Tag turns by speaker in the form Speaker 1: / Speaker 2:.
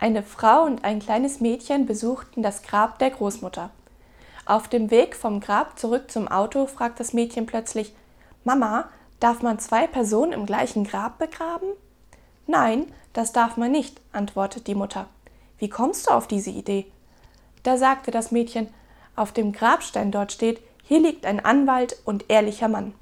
Speaker 1: Eine Frau und ein kleines Mädchen besuchten das Grab der Großmutter. Auf dem Weg vom Grab zurück zum Auto fragt das Mädchen plötzlich Mama, darf man zwei Personen im gleichen Grab begraben? Nein, das darf man nicht, antwortet die Mutter. Wie kommst du auf diese Idee? Da sagte das Mädchen, auf dem Grabstein dort steht, hier liegt ein Anwalt und ehrlicher Mann.